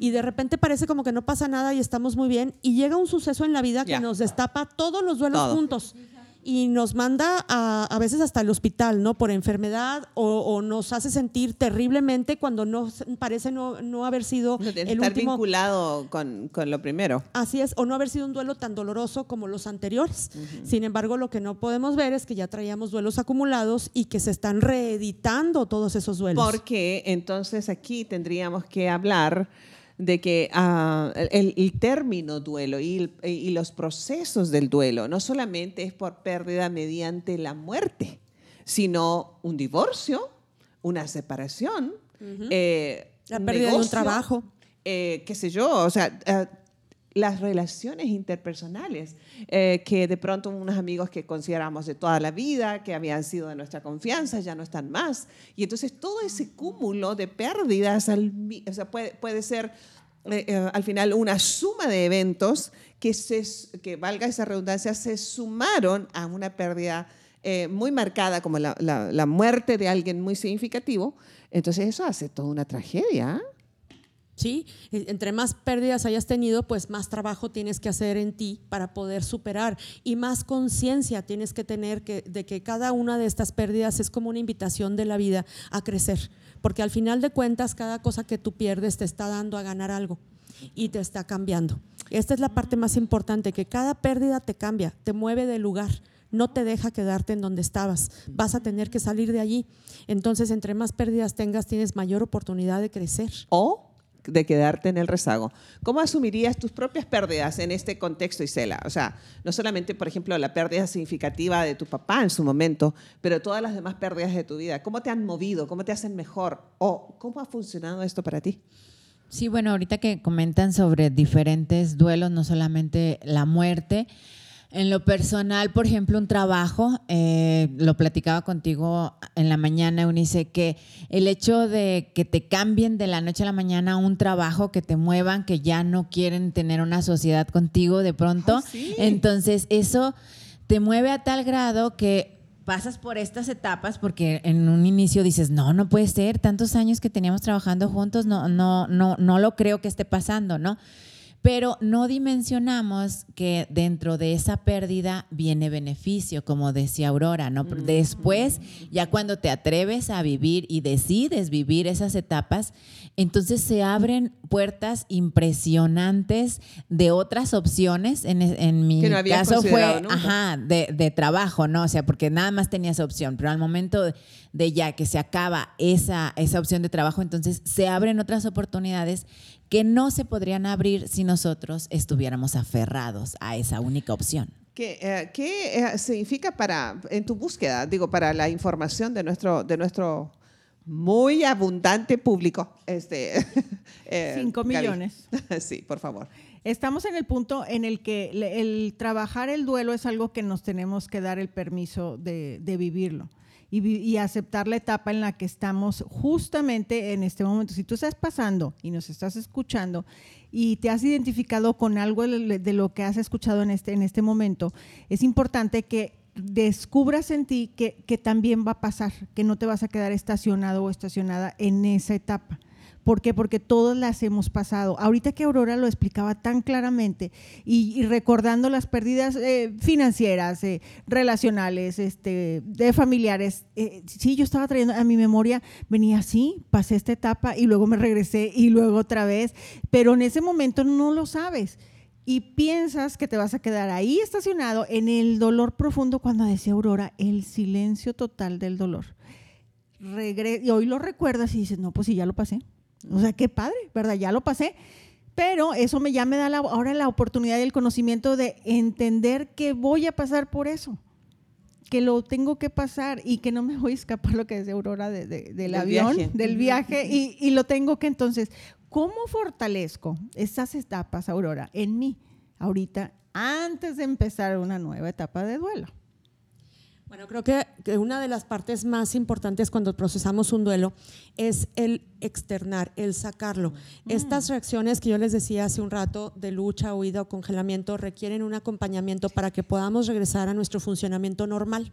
Y de repente parece como que no pasa nada y estamos muy bien y llega un suceso en la vida que nos destapa todos los duelos Todo. juntos y nos manda a, a veces hasta el hospital, ¿no? Por enfermedad o, o nos hace sentir terriblemente cuando no parece no, no haber sido No el estar último. vinculado con, con lo primero. Así es, o no haber sido un duelo tan doloroso como los anteriores. Sin embargo, lo que no podemos ver es que ya traíamos duelos acumulados y que se están reeditando todos esos duelos. Porque entonces aquí tendríamos que hablar de que ah, el, el término duelo y, el- y los procesos del duelo no solamente es por pérdida mediante la muerte, sino un divorcio, una separación, eh, La un pérdida de un trabajo. eh, qué sé yo, o sea, eh, las relaciones interpersonales, eh, que de pronto unos amigos que consideramos de toda la vida, que habían sido de nuestra confianza, ya no están más. Y entonces todo ese cúmulo de pérdidas, al mi- o sea, puede, puede ser eh, eh, al final una suma de eventos que, se, que valga esa redundancia, se sumaron a una pérdida eh, muy marcada como la, la- la muerte de alguien muy significativo. Entonces eso hace toda una tragedia. Sí, E- entre más pérdidas hayas tenido, pues más trabajo tienes que hacer en ti para poder superar y más conciencia tienes que tener de que cada una de estas pérdidas es como una invitación de la vida a crecer, porque al final de cuentas cada cosa que tú pierdes te está dando a ganar algo y te está cambiando. Esta es la parte más importante, que cada pérdida te cambia, te mueve de lugar. No te deja quedarte en donde estabas. Vas a tener que salir de allí. Entonces, entre más pérdidas tengas, tienes mayor oportunidad de crecer. o de quedarte en el rezago. ¿Cómo asumirías tus propias pérdidas en este contexto, Isela? O sea, no solamente, por ejemplo, la pérdida significativa de tu papá en su momento, pero todas las demás pérdidas de tu vida. ¿Cómo te han movido? ¿Cómo te hacen mejor? ¿O cómo ha funcionado esto para ti? Sí, bueno, ahorita que comentan sobre diferentes duelos, no solamente la muerte. En lo personal, por ejemplo, un trabajo, eh, lo platicaba contigo en la mañana, Eunice, que el hecho de que te cambien de la noche a la mañana un trabajo, que te muevan, que ya no quieren tener una sociedad contigo de pronto, Ay, sí. entonces eso te mueve a tal grado que pasas por estas etapas porque en un inicio dices, no, no puede ser, tantos años que teníamos trabajando juntos, no, no, no, no lo creo que esté pasando, ¿no? Pero no dimensionamos que dentro de esa pérdida viene beneficio, como decía Aurora, ¿no? Después, ya cuando te atreves a vivir y decides vivir esas etapas, entonces se abren puertas impresionantes de otras opciones. En, en mi Que no habías caso fue, considerado nunca. ajá, de, de trabajo, ¿no? O sea, porque nada más tenía esa opción, pero al momento de, ya que se acaba esa, esa opción de trabajo, entonces se abren otras oportunidades que no se podrían abrir si nosotros estuviéramos aferrados a esa única opción. ¿Qué, eh, qué, eh, significa para, en tu búsqueda, digo, para la información de nuestro, de nuestro muy abundante público? Este, eh, Cinco Gaby? millones. sí, por favor. Estamos en el punto en el que el trabajar el duelo es algo que nos tenemos que dar el permiso de, de vivirlo y, aceptar la etapa en la que estamos justamente en este momento. Si tú estás pasando y nos estás escuchando y te has identificado con algo de de lo que has escuchado en este, en este momento, es importante que descubras en ti que, que también va a pasar, que no te vas a quedar estacionado o estacionada en esa etapa. ¿Por qué? Porque todas las hemos pasado. Ahorita que Aurora lo explicaba tan claramente y, y recordando las pérdidas eh, financieras, eh, relacionales, este, de familiares, eh, sí, yo estaba trayendo a mi memoria, venía así, pasé esta etapa y luego me regresé y luego otra vez, pero en ese momento no lo sabes y piensas que te vas a quedar ahí estacionado en el dolor profundo cuando decía Aurora, el silencio total del dolor. Regre- y hoy lo recuerdas y dices, no, pues sí, ya lo pasé. O sea, qué padre, ¿verdad? Ya lo pasé. Pero eso me, ya me da la- ahora la oportunidad y el conocimiento de entender que voy a pasar por eso, que lo tengo que pasar y que no me voy a escapar lo que Aurora de- de- del, Del avión, viaje. del viaje, y, y lo tengo que entonces, ¿cómo fortalezco esas etapas, Aurora, en mí, ahorita, antes de empezar una nueva etapa de duelo? Bueno, creo que, que una de las partes más importantes cuando procesamos un duelo es el externar, el sacarlo. Estas reacciones que yo les decía hace un rato de lucha, huida o congelamiento requieren un acompañamiento para que podamos regresar a nuestro funcionamiento normal.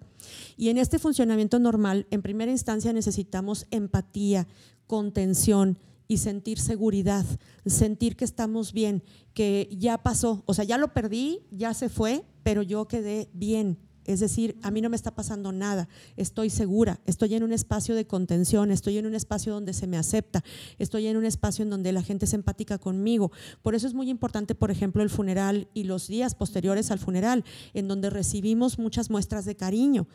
Y en este funcionamiento normal, en primera instancia necesitamos empatía, contención, y sentir seguridad, sentir que estamos bien, que ya pasó, o sea, ya lo perdí, ya se fue, pero yo quedé bien, es decir, a mí no me está pasando nada, estoy segura, estoy en un espacio de contención, estoy en un espacio donde se me acepta, estoy en un espacio en donde la gente es empática conmigo. Por eso es muy importante, por ejemplo, el funeral y los días posteriores al funeral, en donde recibimos muchas muestras de cariño,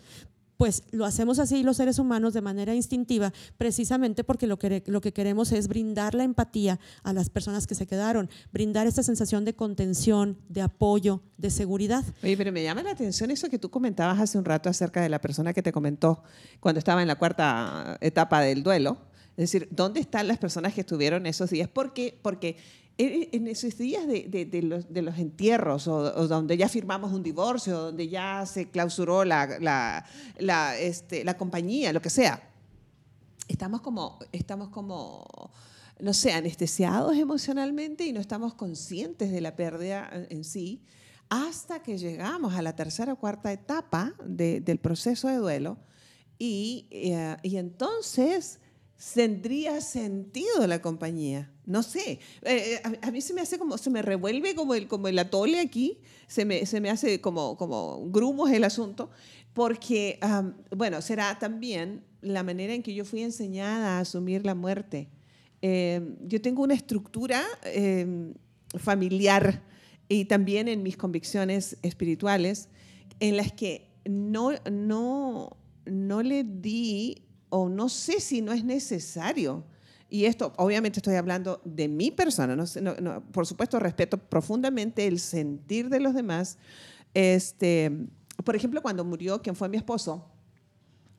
pues lo hacemos así los seres humanos de manera instintiva, precisamente porque lo que, lo que queremos es brindar la empatía a las personas que se quedaron, brindar esta sensación de contención, de apoyo, de seguridad. Oye, pero me llama la atención eso que tú comentabas hace un rato acerca de la persona que te comentó cuando estaba en la cuarta etapa del duelo. Es decir, ¿dónde están las personas que estuvieron esos días? Porque, porque en esos días de, de, los, de los, entierros o, donde ya firmamos un divorcio, donde ya se clausuró la, la, la, este, la compañía, lo que sea, estamos como, estamos como, no sé, anestesiados emocionalmente y no estamos conscientes de la pérdida en sí hasta que llegamos a la tercera o cuarta etapa del proceso de duelo y, eh, y entonces tendría sentido la compañía. No sé, eh, eh, a, mí se me hace como, se me revuelve como el, como el atole aquí, se me, se me hace como, como grumos el asunto, porque, bueno, será también la manera en que yo fui enseñada a asumir la muerte. Em, yo tengo una estructura em, familiar y también en mis convicciones espirituales en las que no, no, no le di o no sé si no es necesario. Y esto, obviamente estoy hablando de mi persona, no, por supuesto respeto profundamente el sentir de los demás. Este, por ejemplo, cuando murió quien fue mi esposo,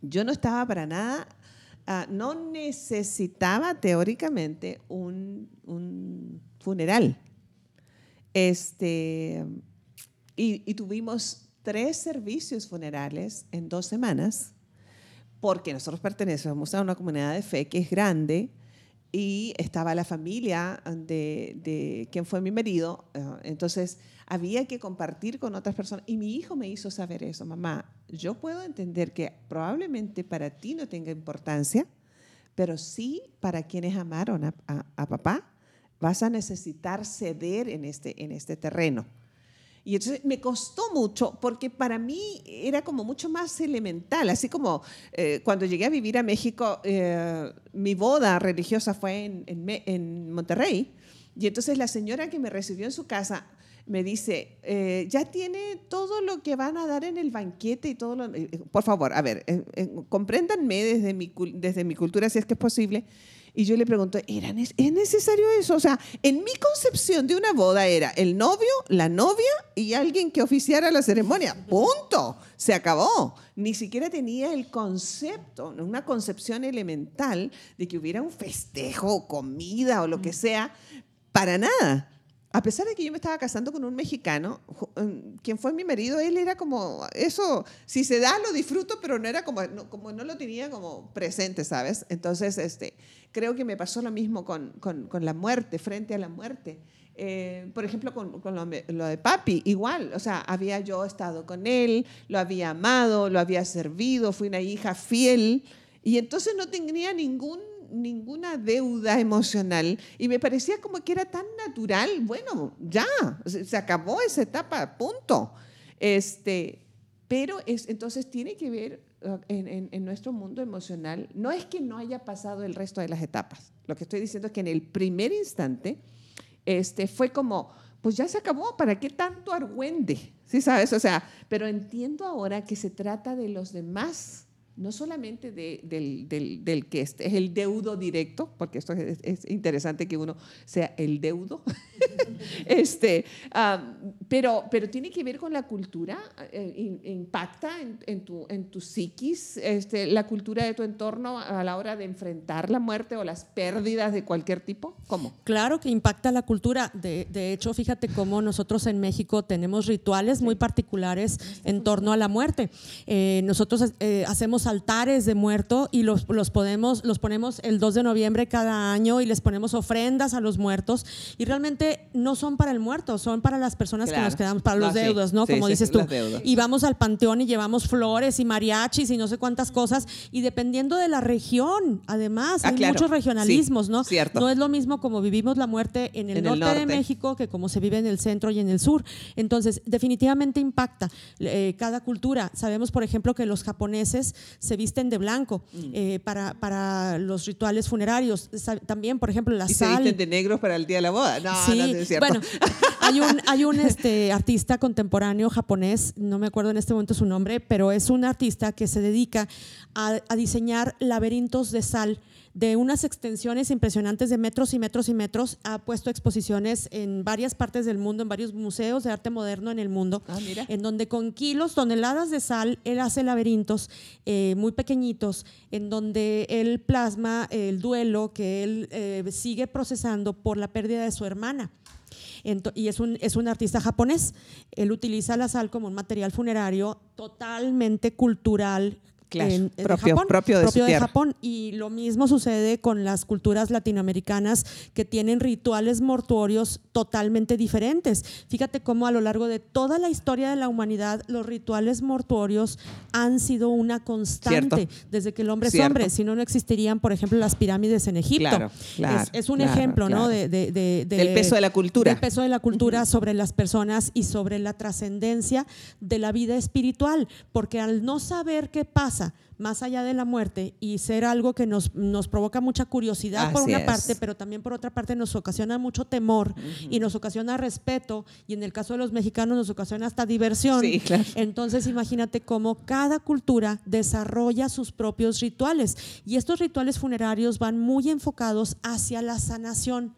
yo no estaba para nada, ah, no necesitaba teóricamente un, un funeral. Este, y tuvimos tres servicios funerales en dos semanas porque nosotros pertenecemos a una comunidad de fe que es grande y estaba la familia de, de quien fue mi marido, eh, entonces había que compartir con otras personas y mi hijo me hizo saber eso, mamá, yo puedo entender que probablemente para ti no tenga importancia, pero sí para quienes amaron a, a papá, vas a necesitar ceder en este, en este terreno. Y entonces me costó mucho porque para mí era como mucho más elemental, así como eh, cuando llegué a vivir a México, eh, mi boda religiosa fue en, en, Monterrey. Y entonces la señora que me recibió en su casa me dice, eh, ya tiene todo lo que van a dar en el banquete y todo lo... Por favor, a ver, compréndanme desde mi, desde mi cultura si es que es posible y yo le pregunto, ¿es necesario eso? O sea, en mi concepción de una boda era el novio, la novia y alguien que oficiara la ceremonia. Punto. Se acabó. Ni siquiera tenía el concepto, una concepción elemental de que hubiera un festejo, comida o lo que sea. Para nada a pesar de que yo me estaba casando con un mexicano, quien fue mi marido, él era como, eso, si se da, lo disfruto, pero no era como, no, como no lo tenía como presente, ¿sabes? Entonces, este, creo que me pasó lo mismo con, con, la muerte, frente a la muerte. Eh, por ejemplo, con, con lo, lo, de papi, igual, o sea, había yo estado con él, lo había amado, lo había servido, fui una hija fiel, y entonces no tenía ningún ninguna deuda emocional y me parecía como que era tan natural, bueno, ya, se acabó esa etapa, punto. Este, pero es, entonces tiene que ver uh, en, en, nuestro mundo emocional, no es que no haya pasado el resto de las etapas, lo que estoy diciendo es que en el primer instante este, fue como, pues ya se acabó, ¿para qué tanto argüende? ¿Sí sabes? O sea, pero entiendo ahora que se trata de los demás no solamente de- del, del- del que es, es el deudo directo, porque esto es, es interesante que uno sea el deudo, este, pero, pero tiene que ver con la cultura, eh, impacta en, en tu, en tu psiquis, este, la cultura de tu entorno a la hora de enfrentar la muerte o las pérdidas de cualquier tipo. ¿Cómo? Claro que impacta la cultura. De, de hecho, fíjate cómo nosotros en México tenemos rituales muy particulares en torno a la muerte. Eh, nosotros eh, hacemos altares de muerto y los, los, podemos, los ponemos el 2 de noviembre cada año y les ponemos ofrendas a los muertos. Y realmente no son para el muerto, son para las personas que nos quedamos, para los No, sí, deudos, ¿no? sí, Como sí, dices tú. Y vamos al panteón y llevamos flores y mariachis y no sé cuántas cosas. Y dependiendo de la región, además, Ah, hay claro. muchos regionalismos, ¿no? cierto. No es lo mismo como vivimos la muerte en el, En el norte, de. México que como se vive en el centro y en el sur. Entonces, definitivamente impacta eh, cada cultura. Sabemos, por ejemplo, que los japoneses se visten de blanco Mm. eh, para, para los rituales funerarios. También, por ejemplo, la Y se sal. visten de negros para el día de la boda. No, Sí, no es cierto. bueno, hay un, hay un este, artista contemporáneo japonés, no me acuerdo en este momento su nombre, pero es un artista que se dedica a, a diseñar laberintos de sal de unas extensiones impresionantes de metros y metros y metros. Ha puesto exposiciones en varias partes del mundo, en varios museos de arte moderno en el mundo, Ah, mira. en donde con kilos, toneladas de sal, él hace laberintos eh, muy pequeñitos, en donde él plasma el duelo que él eh, sigue procesando por la pérdida de su hermana. Y es un, es un artista japonés. Él utiliza la sal como un material funerario totalmente cultural. Claro, en- de propio- Japón, propio de. Japón. Y lo mismo sucede con las culturas latinoamericanas que tienen rituales mortuorios totalmente diferentes. Fíjate cómo a lo largo de toda la historia de la humanidad los rituales mortuorios han sido una constante Cierto. desde que el hombre es hombre. Si no, no existirían, por ejemplo, las pirámides en Egipto. Claro, claro, es, es un ejemplo, ¿no? de- Del peso de la cultura. Del peso de la cultura sobre las personas y sobre la trascendencia de la vida espiritual. Porque al no saber qué pasa más allá de la muerte y ser algo que nos, nos provoca mucha curiosidad por una es. parte, pero también por otra parte nos ocasiona mucho temor y nos ocasiona respeto y en el caso de los mexicanos nos ocasiona hasta diversión. Sí, claro. Entonces imagínate cómo cada cultura desarrolla sus propios rituales y estos rituales funerarios van muy enfocados hacia la sanación,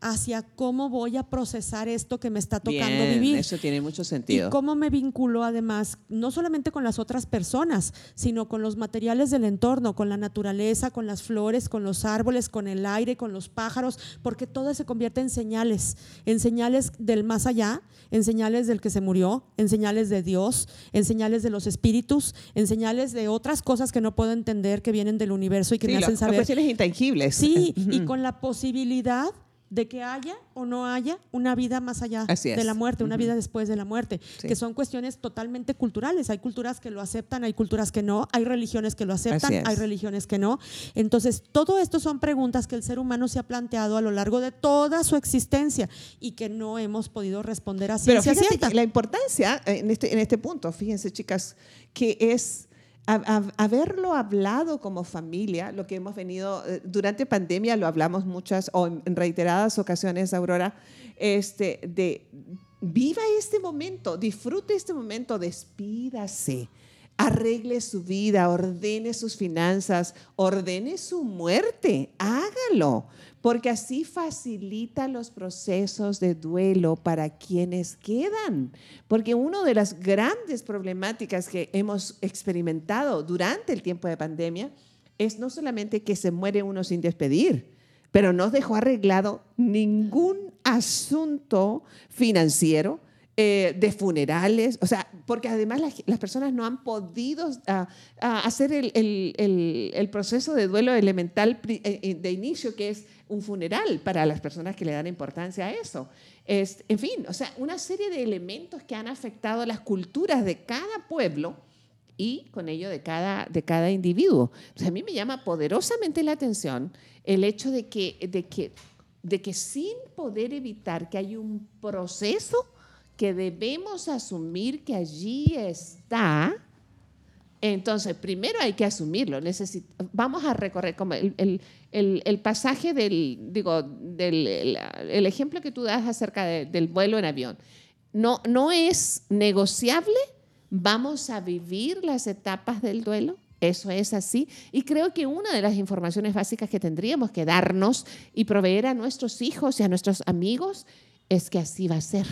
hacia cómo voy a procesar esto que me está tocando Bien, vivir. Eso tiene mucho Y sentido. cómo me vinculo además, no solamente con las otras personas, sino con los materiales del entorno, con la naturaleza, con las flores, con los árboles, con el aire, con los pájaros, porque todo se convierte en señales, en señales del más allá, en señales del que se murió, en señales de Dios, en señales de los espíritus, en señales de otras cosas que no puedo entender que vienen del universo y que Sí, me hacen las saber cuestiones intangibles. Sí, y con la posibilidad de que haya o no haya una vida más allá de la muerte, una vida después de la muerte, Sí. que son cuestiones totalmente culturales. Hay culturas que lo aceptan, hay culturas que no, hay religiones que lo aceptan, hay religiones que no. Entonces, todo esto son preguntas que el ser humano se ha planteado a lo largo de toda su existencia y que no hemos podido responder a Pero ciencia fíjate cierta. la importancia en este, en este punto, fíjense chicas, que es haberlo hablado como familia, lo que hemos venido, eh, durante pandemia lo hablamos muchas o en reiteradas ocasiones, Aurora, este, de viva este momento, disfrute este momento, despídase. Arregle su vida, ordene sus finanzas, ordene su muerte, hágalo, porque así facilita los procesos de duelo para quienes quedan. Porque una de las grandes problemáticas que hemos experimentado durante el tiempo de pandemia es no solamente que se muere uno sin despedir, pero no dejó arreglado ningún asunto financiero, eh, de funerales, o sea, porque además las, personas no han podido ah, ah, hacer el, proceso de duelo elemental eh, eh, de inicio, que es un funeral para las personas que le dan importancia a eso. Es, en fin, o sea, una serie de elementos que han afectado las culturas de cada pueblo y con ello de cada, de cada individuo. Entonces, a mí me llama poderosamente la atención el hecho de que, de, que, de que sin poder evitar que hay un proceso que debemos asumir que allí está, entonces primero hay que asumirlo. Necesit- vamos a recorrer como el, el- el- el pasaje del, digo, del el, ejemplo que tú das acerca de- del vuelo en avión. No, no es negociable. Vamos a vivir las etapas del duelo Eso es así. Y creo que una de las informaciones básicas que tendríamos que darnos y proveer a nuestros hijos y a nuestros amigos es que así va a ser.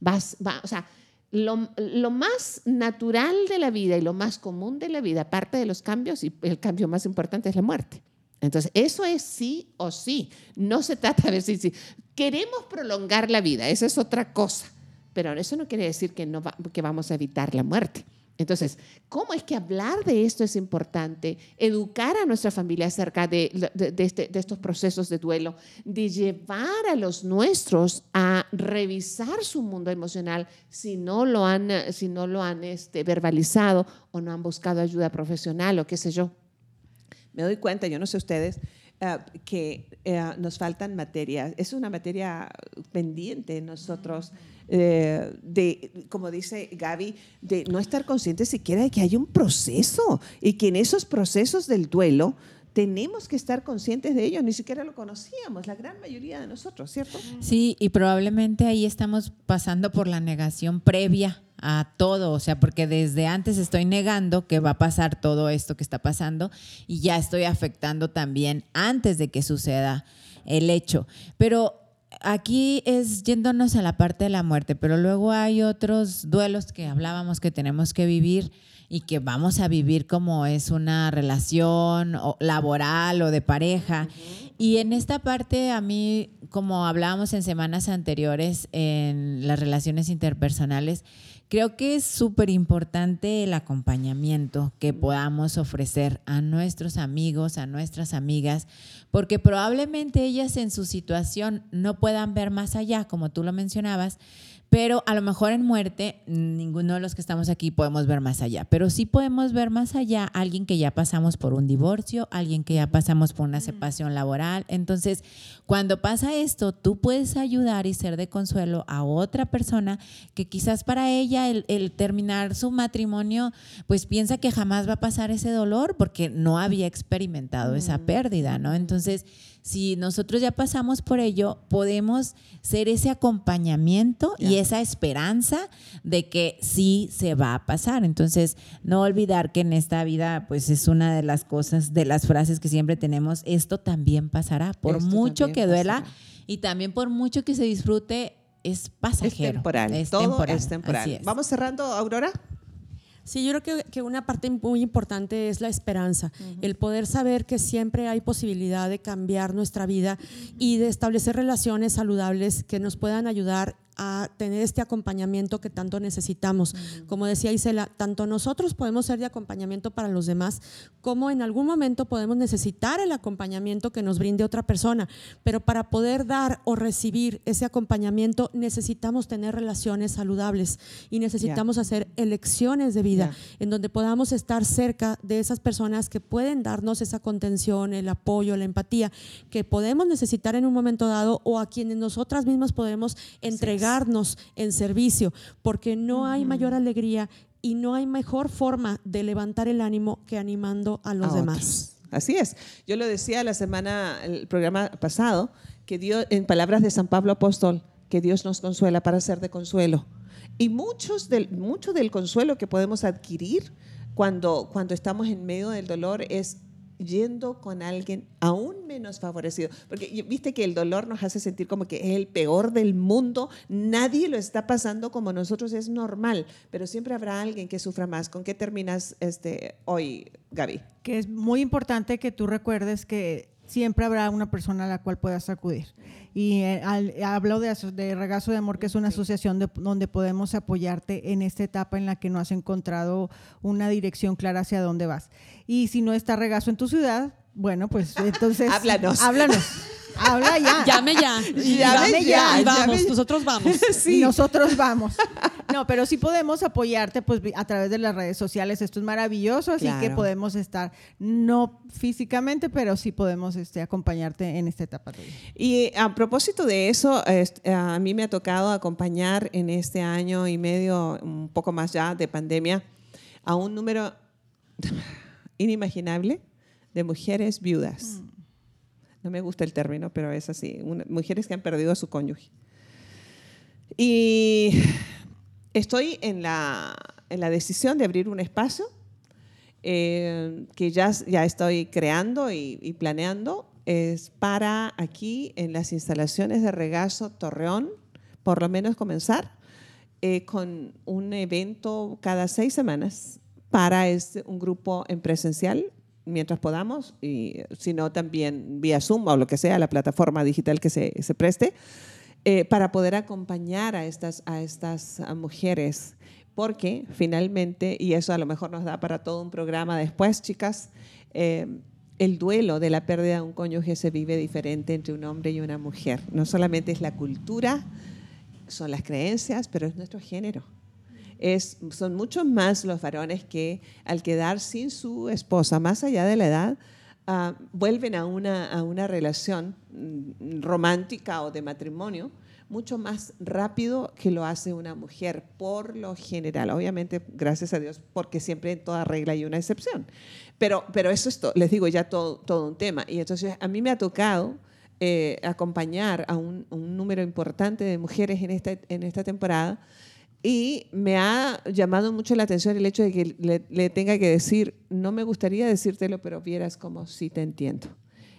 Vas, va, o sea, lo, lo, más natural de la vida y lo más común de la vida, aparte de los cambios, y el cambio más importante es la muerte. Entonces, eso es sí o sí. No se trata de ver si, si queremos prolongar la vida, esa es otra cosa. Pero eso no quiere decir que, no que vamos a evitar la muerte. Entonces, ¿cómo es que hablar de esto es importante? Educar a nuestra familia acerca de, este, de, estos procesos de duelo, de llevar a los nuestros a revisar su mundo emocional si no lo han, si no lo han este, verbalizado o no han buscado ayuda profesional o qué sé yo. Me doy cuenta, yo no sé ustedes, uh, que uh, nos faltan materias. Es una materia pendiente nosotros. Eh, de, como dice Gaby, de no estar conscientes siquiera de que hay un proceso y que en esos procesos del duelo tenemos que estar conscientes de ello, ni siquiera lo conocíamos, la gran mayoría de nosotros, ¿cierto? Sí, y probablemente ahí estamos pasando por la negación previa a todo, o sea, porque desde antes estoy negando que va a pasar todo esto que está pasando y ya estoy afectando también antes de que suceda el hecho. Pero aquí es yéndonos a la parte de la muerte, pero luego hay otros duelos que hablábamos que tenemos que vivir y que vamos a vivir como es una relación laboral o de pareja. Y en esta parte a mí, como hablábamos en semanas anteriores en las relaciones interpersonales, creo que es súper importante el acompañamiento que podamos ofrecer a nuestros amigos, a nuestras amigas, porque probablemente ellas en su situación no puedan ver más allá, como tú lo mencionabas, pero a lo mejor en muerte, ninguno de los que estamos aquí podemos ver más allá, pero sí podemos ver más allá alguien que ya pasamos por un divorcio, alguien que ya pasamos por una separación laboral. Entonces, cuando pasa esto, tú puedes ayudar y ser de consuelo a otra persona que quizás para ella el, el terminar su matrimonio, pues piensa que jamás va a pasar ese dolor porque no había experimentado esa pérdida, ¿no? Entonces, si nosotros ya pasamos por ello, podemos ser ese acompañamiento yeah. y esa esperanza de que sí se va a pasar. Entonces, no olvidar que en esta vida, pues es una de las cosas, de las frases que siempre tenemos, esto también pasará, por Esto mucho que duela pasará. y también por mucho que se disfrute, es pasajero. Es temporal, Es todo temporal, es temporal. es. Vamos cerrando, Aurora. Sí, yo creo que, que una parte muy importante es la esperanza, uh -huh. el poder saber que siempre hay posibilidad de cambiar nuestra vida y de establecer relaciones saludables que nos puedan ayudar a tener este acompañamiento que tanto necesitamos. Uh -huh. Como decía Isela, tanto nosotros podemos ser de acompañamiento para los demás, como en algún momento podemos necesitar el acompañamiento que nos brinde otra persona. Pero para poder dar o recibir ese acompañamiento necesitamos tener relaciones saludables y necesitamos yeah. hacer elecciones de vida yeah. en donde podamos estar cerca de esas personas que pueden darnos esa contención, el apoyo, la empatía que podemos necesitar en un momento dado o a quienes nosotras mismas podemos entregar en servicio, porque no hay mayor alegría y no hay mejor forma de levantar el ánimo que animando a los a demás. Otros. Así es. Yo lo decía la semana, el programa pasado, que Dios, en palabras de San Pablo Apóstol, que Dios nos consuela para ser de consuelo. Y muchos del, mucho del consuelo que podemos adquirir cuando, cuando estamos en medio del dolor es yendo con alguien aún menos favorecido. Porque viste que el dolor nos hace sentir como que es el peor del mundo, nadie lo está pasando como nosotros, es normal, pero siempre habrá alguien que sufra más. ¿Con qué terminas este, hoy, Gaby? Que es muy importante que tú recuerdes que siempre habrá una persona a la cual puedas acudir. Y eh, al, hablo de, de, Regazo de Amor, que es una asociación de, donde podemos apoyarte en esta etapa en la que no has encontrado una dirección clara hacia dónde vas. Y si no está Regazo en tu ciudad, bueno, pues entonces... háblanos. Háblanos. Habla ya. Llame ya. Llame, llame ya. ya. Vamos, llame. nosotros vamos. sí. Y nosotros vamos. No, pero sí podemos apoyarte pues a través de las redes sociales. Esto es maravilloso, así claro. que podemos estar, no físicamente, pero sí podemos este, acompañarte en esta etapa. Tuya. Y a propósito de eso, a mí me ha tocado acompañar en este año y medio, un poco más ya de pandemia, a un número inimaginable de mujeres viudas. Mm no me gusta el término, pero es así, mujeres que han perdido a su cónyuge. Y estoy en la, en la decisión de abrir un espacio eh, que ya, ya estoy creando y, y planeando es para aquí en las instalaciones de regazo Torreón, por lo menos comenzar eh, con un evento cada seis semanas para este, un grupo en presencial mientras podamos, y si no también vía Zoom o lo que sea, la plataforma digital que se, se preste, eh, para poder acompañar a estas, a estas mujeres. Porque finalmente, y eso a lo mejor nos da para todo un programa después, chicas, eh, el duelo de la pérdida de un cónyuge se vive diferente entre un hombre y una mujer. No solamente es la cultura, son las creencias, pero es nuestro género. Son muchos más los varones que al quedar sin su esposa, más allá de la edad, uh, vuelven a una, a una relación mm, romántica o de matrimonio mucho más rápido que lo hace una mujer, por lo general. Obviamente, gracias a Dios, porque siempre en toda regla hay una excepción. Pero, pero eso es, les digo, ya todo, todo un tema. Y entonces a mí me ha tocado eh, acompañar a un, un, número importante de mujeres en esta, en esta temporada y me ha llamado mucho la atención el hecho de que le, le tenga que decir, no me gustaría decírtelo, pero vieras como sí te entiendo.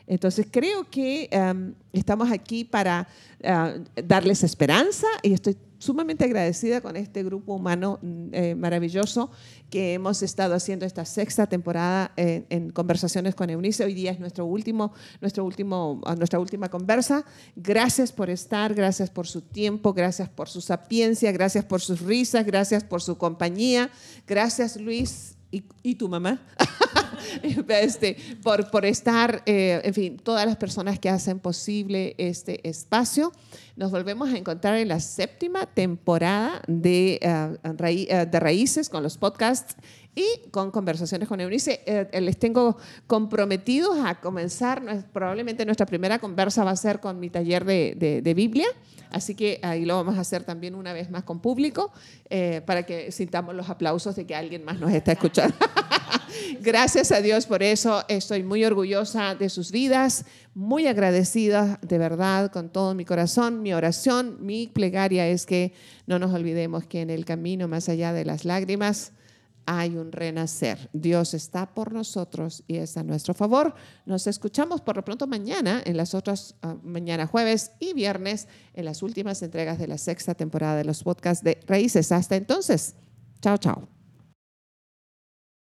Entonces creo que um, estamos aquí para uh, darles esperanza y estoy sumamente agradecida con este grupo humano eh, maravilloso que hemos estado haciendo esta sexta temporada en, en, conversaciones con Eunice. Hoy día es nuestro último, nuestro último, nuestra última conversa. Gracias por estar, gracias por su tiempo, gracias por su sapiencia, gracias por sus risas, gracias por su compañía. Gracias Luis y, y tu mamá. este, por, estar, eh, en fin, todas las personas que hacen posible este espacio. Nos volvemos a encontrar en la séptima temporada de, uh, de Raíces con los podcasts y con conversaciones con Eunice. Eh, les tengo comprometidos a comenzar, probablemente nuestra primera conversa va a ser con mi taller de, de, de Biblia, así que ahí lo vamos a hacer también una vez más con público, eh, para que sintamos los aplausos de que alguien más nos está escuchando. Gracias a Dios por eso, estoy muy orgullosa de sus vidas, muy agradecida de verdad con todo mi corazón. Mi oración, mi plegaria es que no nos olvidemos que en el camino más allá de las lágrimas, hay un renacer. Dios está por nosotros y está a nuestro favor. Nos escuchamos por lo pronto mañana, en las otras, uh, mañana jueves y viernes, en las últimas entregas de la sexta temporada de los podcasts de Raíces. Hasta entonces, chao, chao.